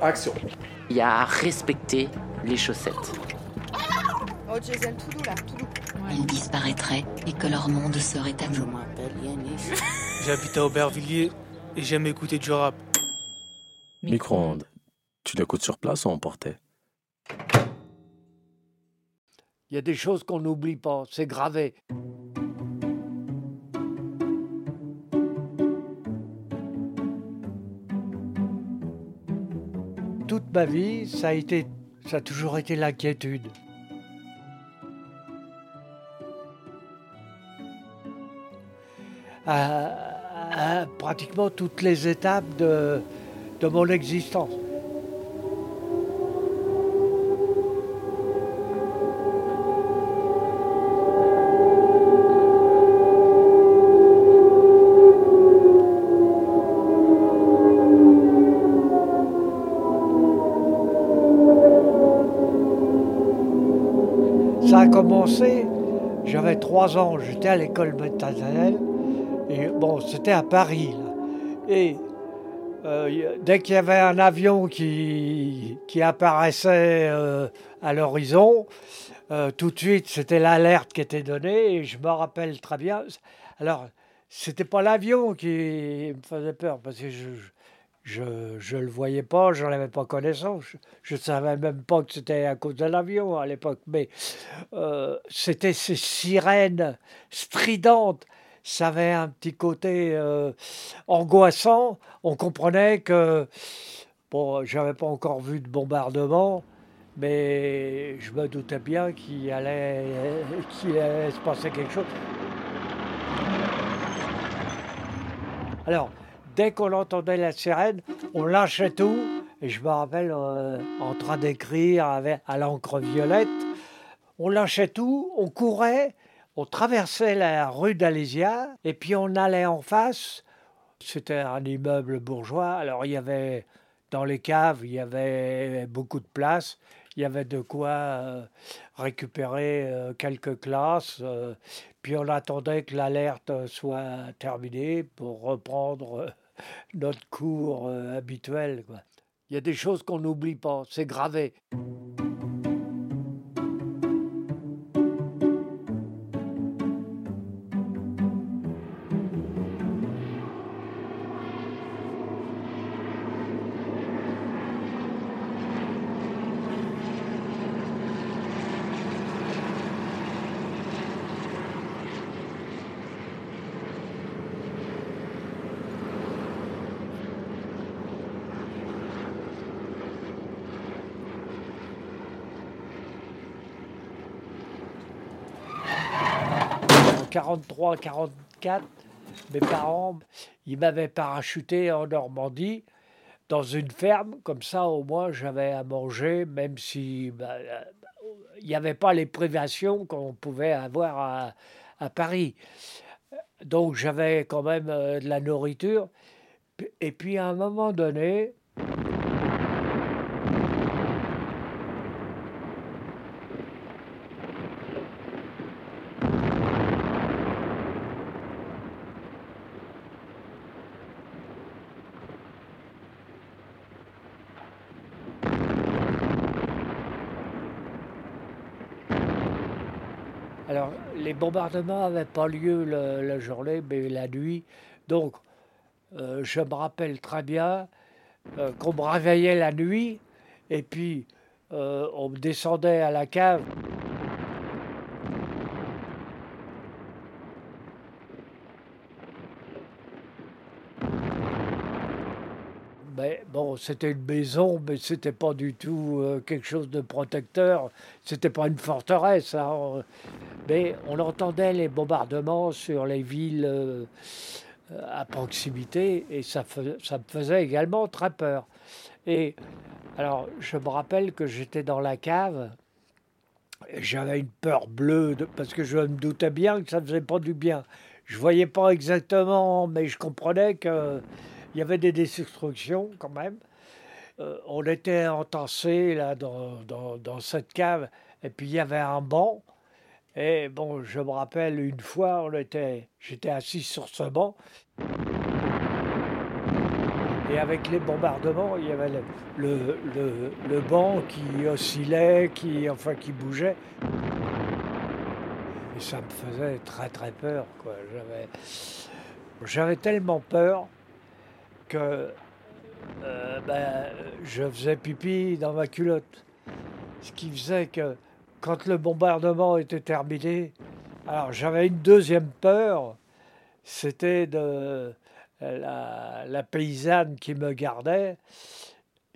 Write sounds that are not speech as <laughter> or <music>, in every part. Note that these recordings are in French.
Action. Il y a à respecter les chaussettes. Oh, Jason, tout doux là, tout doux. Ils disparaîtraient et que leur monde serait à nous. J'habite à Aubervilliers et j'aime écouter du rap. Micro-ondes. Tu l'écoutes sur place ou emporté Il y a des choses qu'on n'oublie pas, c'est gravé. Toute ma vie, ça a, toujours été l'inquiétude. À, pratiquement toutes les étapes de mon existence. J'avais trois ans, j'étais à l'école maternelle, et bon, c'était à Paris. Et euh, dès qu'il y avait un avion qui, qui apparaissait euh, à l'horizon, euh, tout de suite, c'était l'alerte qui était donnée, et je me rappelle très bien. Alors, c'était pas l'avion qui me faisait peur, parce que je je, je le voyais pas, j'en avais pas connaissance. Je ne savais même pas que c'était à cause de l'avion à l'époque, mais euh, c'était ces sirènes stridentes. Ça avait un petit côté euh, angoissant. On comprenait que, bon, j'avais pas encore vu de bombardement, mais je me doutais bien qu'il allait, qu'il allait se passer quelque chose. Alors, dès qu'on entendait la sirène, on lâchait tout. Et je me rappelle euh, en train d'écrire à l'encre violette, on lâchait tout, on courait, on traversait la rue d'Alésia et puis on allait en face. C'était un immeuble bourgeois. Alors il y avait dans les caves, il y avait beaucoup de place. Il y avait de quoi euh, récupérer euh, quelques classes. puis on attendait que l'alerte soit terminée pour reprendre notre cours euh, habituel. quoi. Il y a des choses qu'on n'oublie pas, c'est gravé. 43, 44, mes parents, ils m'avaient parachuté en Normandie dans une ferme. Comme ça, au moins, j'avais à manger, même si bah, euh, il n'y avait pas les privations qu'on pouvait avoir à, à Paris. Donc, j'avais quand même euh, de la nourriture. Et puis, à un moment donné, Alors, les bombardements n'avaient pas lieu la journée, mais la nuit. Donc, euh, je me rappelle très bien euh, qu'on me réveillait la nuit et puis euh, on me descendait à la cave. Mais c'était une maison, mais c'était pas du tout euh, quelque chose de protecteur. C'était pas une forteresse. hein. Mais on entendait les bombardements sur les villes euh, à proximité et ça, me faisait également très peur. Et alors, je me rappelle que j'étais dans la cave. J'avais une peur bleue parce que je me doutais bien que ça ne faisait pas du bien. Je voyais pas exactement, mais je comprenais que il y avait des destructions quand même. Euh, on était entassés là dans, cette cave et puis il y avait un banc. Et bon, je me rappelle une fois, on était, j'étais assis sur ce banc. Et avec les bombardements, il y avait le, banc qui oscillait, qui, enfin, qui bougeait. Et ça me faisait très très peur. j'avais tellement peur que euh, ben, je faisais pipi dans ma culotte. Ce qui faisait que quand le bombardement était terminé, alors j'avais une deuxième peur, c'était de la, la paysanne qui me gardait,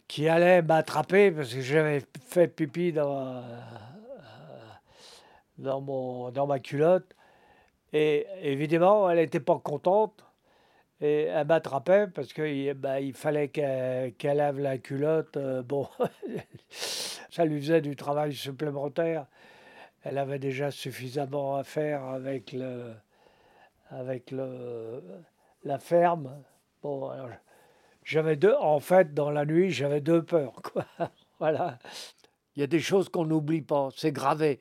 qui allait m'attraper parce que j'avais fait pipi dans, dans, mon, dans ma culotte. Et évidemment, elle n'était pas contente. Et elle m'attrapait parce qu'il ben, il fallait qu'elle lave la culotte. Euh, bon, <laughs> ça lui faisait du travail supplémentaire. Elle avait déjà suffisamment à faire avec, le, avec le, la ferme. Bon, j'avais deux, en fait, dans la nuit, j'avais deux peurs. Quoi. <laughs> voilà. Il y a des choses qu'on n'oublie pas, c'est gravé.